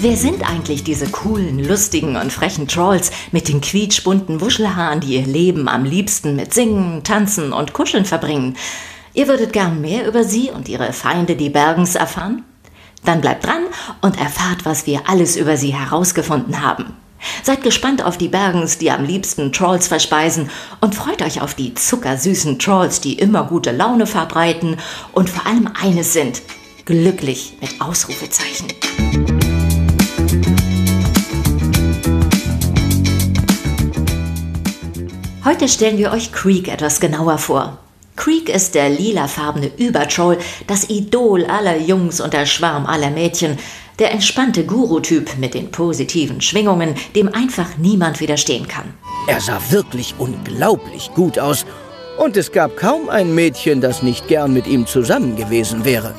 Wer sind eigentlich diese coolen, lustigen und frechen Trolls mit den quietschbunten Wuschelhaaren, die ihr Leben am liebsten mit Singen, Tanzen und Kuscheln verbringen? Ihr würdet gern mehr über sie und ihre Feinde, die Bergens, erfahren? Dann bleibt dran und erfahrt, was wir alles über sie herausgefunden haben. Seid gespannt auf die Bergens, die am liebsten Trolls verspeisen und freut euch auf die zuckersüßen Trolls, die immer gute Laune verbreiten und vor allem eines sind, glücklich mit Ausrufezeichen. Heute stellen wir euch Creek etwas genauer vor. Creek ist der lilafarbene Übertroll, das Idol aller Jungs und der Schwarm aller Mädchen, der entspannte Guru-Typ mit den positiven Schwingungen, dem einfach niemand widerstehen kann. Er sah wirklich unglaublich gut aus und es gab kaum ein Mädchen, das nicht gern mit ihm zusammen gewesen wäre.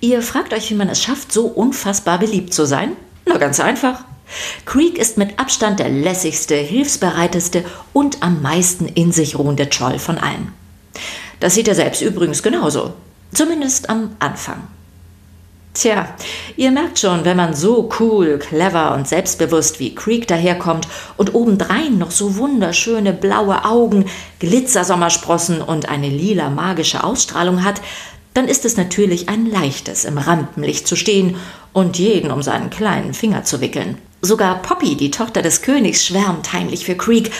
Ihr fragt euch, wie man es schafft, so unfassbar beliebt zu sein? Na ganz einfach. Creek ist mit Abstand der lässigste, hilfsbereiteste und am meisten in sich ruhende Troll von allen. Das sieht er selbst übrigens genauso. Zumindest am Anfang. Tja, ihr merkt schon, wenn man so cool, clever und selbstbewusst wie Creek daherkommt und obendrein noch so wunderschöne blaue Augen, Glitzersommersprossen und eine lila magische Ausstrahlung hat, dann ist es natürlich ein leichtes, im Rampenlicht zu stehen und jeden um seinen kleinen Finger zu wickeln. Sogar Poppy, die Tochter des Königs, schwärmt heimlich für Creek.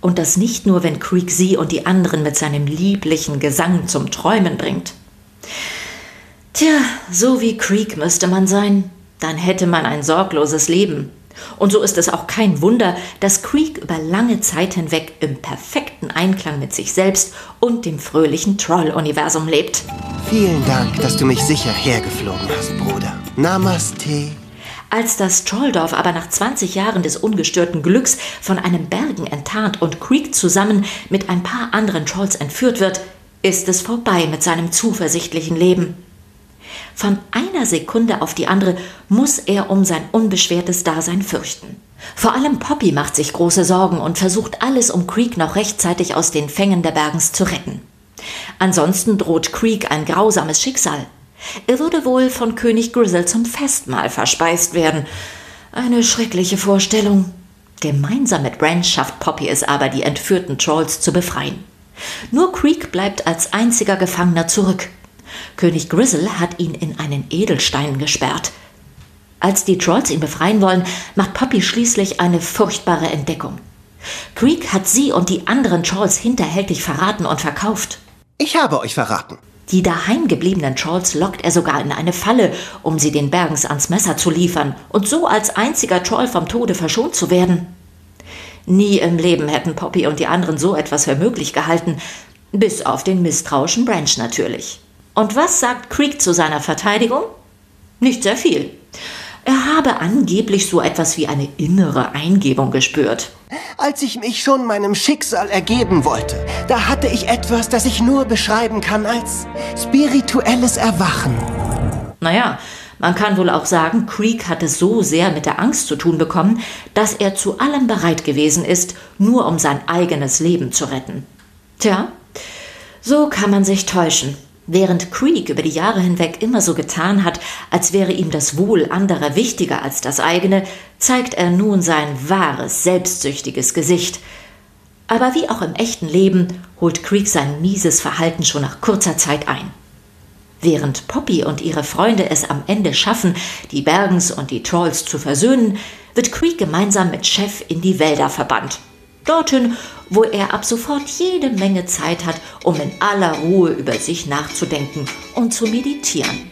Und das nicht nur, wenn Creek sie und die anderen mit seinem lieblichen Gesang zum Träumen bringt. Tja, so wie Creek müsste man sein. Dann hätte man ein sorgloses Leben. Und so ist es auch kein Wunder, dass Creek über lange Zeit hinweg im perfekten Einklang mit sich selbst und dem fröhlichen Troll-Universum lebt. Vielen Dank, dass du mich sicher hergeflogen hast, Bruder. Namaste. Als das Trolldorf aber nach 20 Jahren des ungestörten Glücks von einem Bergen enttarnt und Creek zusammen mit ein paar anderen Trolls entführt wird, ist es vorbei mit seinem zuversichtlichen Leben. Von einer Sekunde auf die andere muss er um sein unbeschwertes Dasein fürchten. Vor allem Poppy macht sich große Sorgen und versucht alles, um Creek noch rechtzeitig aus den Fängen der Bergens zu retten. Ansonsten droht Creek ein grausames Schicksal. Er würde wohl von König Grizzle zum Festmahl verspeist werden. Eine schreckliche Vorstellung. Gemeinsam mit Branch schafft Poppy es aber, die entführten Trolls zu befreien. Nur Creek bleibt als einziger Gefangener zurück. König Grizzle hat ihn in einen Edelstein gesperrt. Als die Trolls ihn befreien wollen, macht Poppy schließlich eine furchtbare Entdeckung. Creek hat sie und die anderen Trolls hinterhältig verraten und verkauft. Ich habe euch verraten. Die daheim gebliebenen Trolls lockt er sogar in eine Falle, um sie den Bergens ans Messer zu liefern und so als einziger Troll vom Tode verschont zu werden. Nie im Leben hätten Poppy und die anderen so etwas für möglich gehalten, bis auf den misstrauischen Branch natürlich. Und was sagt Creek zu seiner Verteidigung? Nicht sehr viel. Er habe angeblich so etwas wie eine innere Eingebung gespürt. Als ich mich schon meinem Schicksal ergeben wollte, da hatte ich etwas, das ich nur beschreiben kann als spirituelles Erwachen. Naja, man kann wohl auch sagen, Creek hatte so sehr mit der Angst zu tun bekommen, dass er zu allem bereit gewesen ist, nur um sein eigenes Leben zu retten. Tja, so kann man sich täuschen. Während Creek über die Jahre hinweg immer so getan hat, als wäre ihm das Wohl anderer wichtiger als das eigene, zeigt er nun sein wahres, selbstsüchtiges Gesicht. Aber wie auch im echten Leben holt Creek sein mieses Verhalten schon nach kurzer Zeit ein. Während Poppy und ihre Freunde es am Ende schaffen, die Bergens und die Trolls zu versöhnen, wird Creek gemeinsam mit Chef in die Wälder verbannt dorthin, wo er ab sofort jede Menge Zeit hat, um in aller Ruhe über sich nachzudenken und zu meditieren.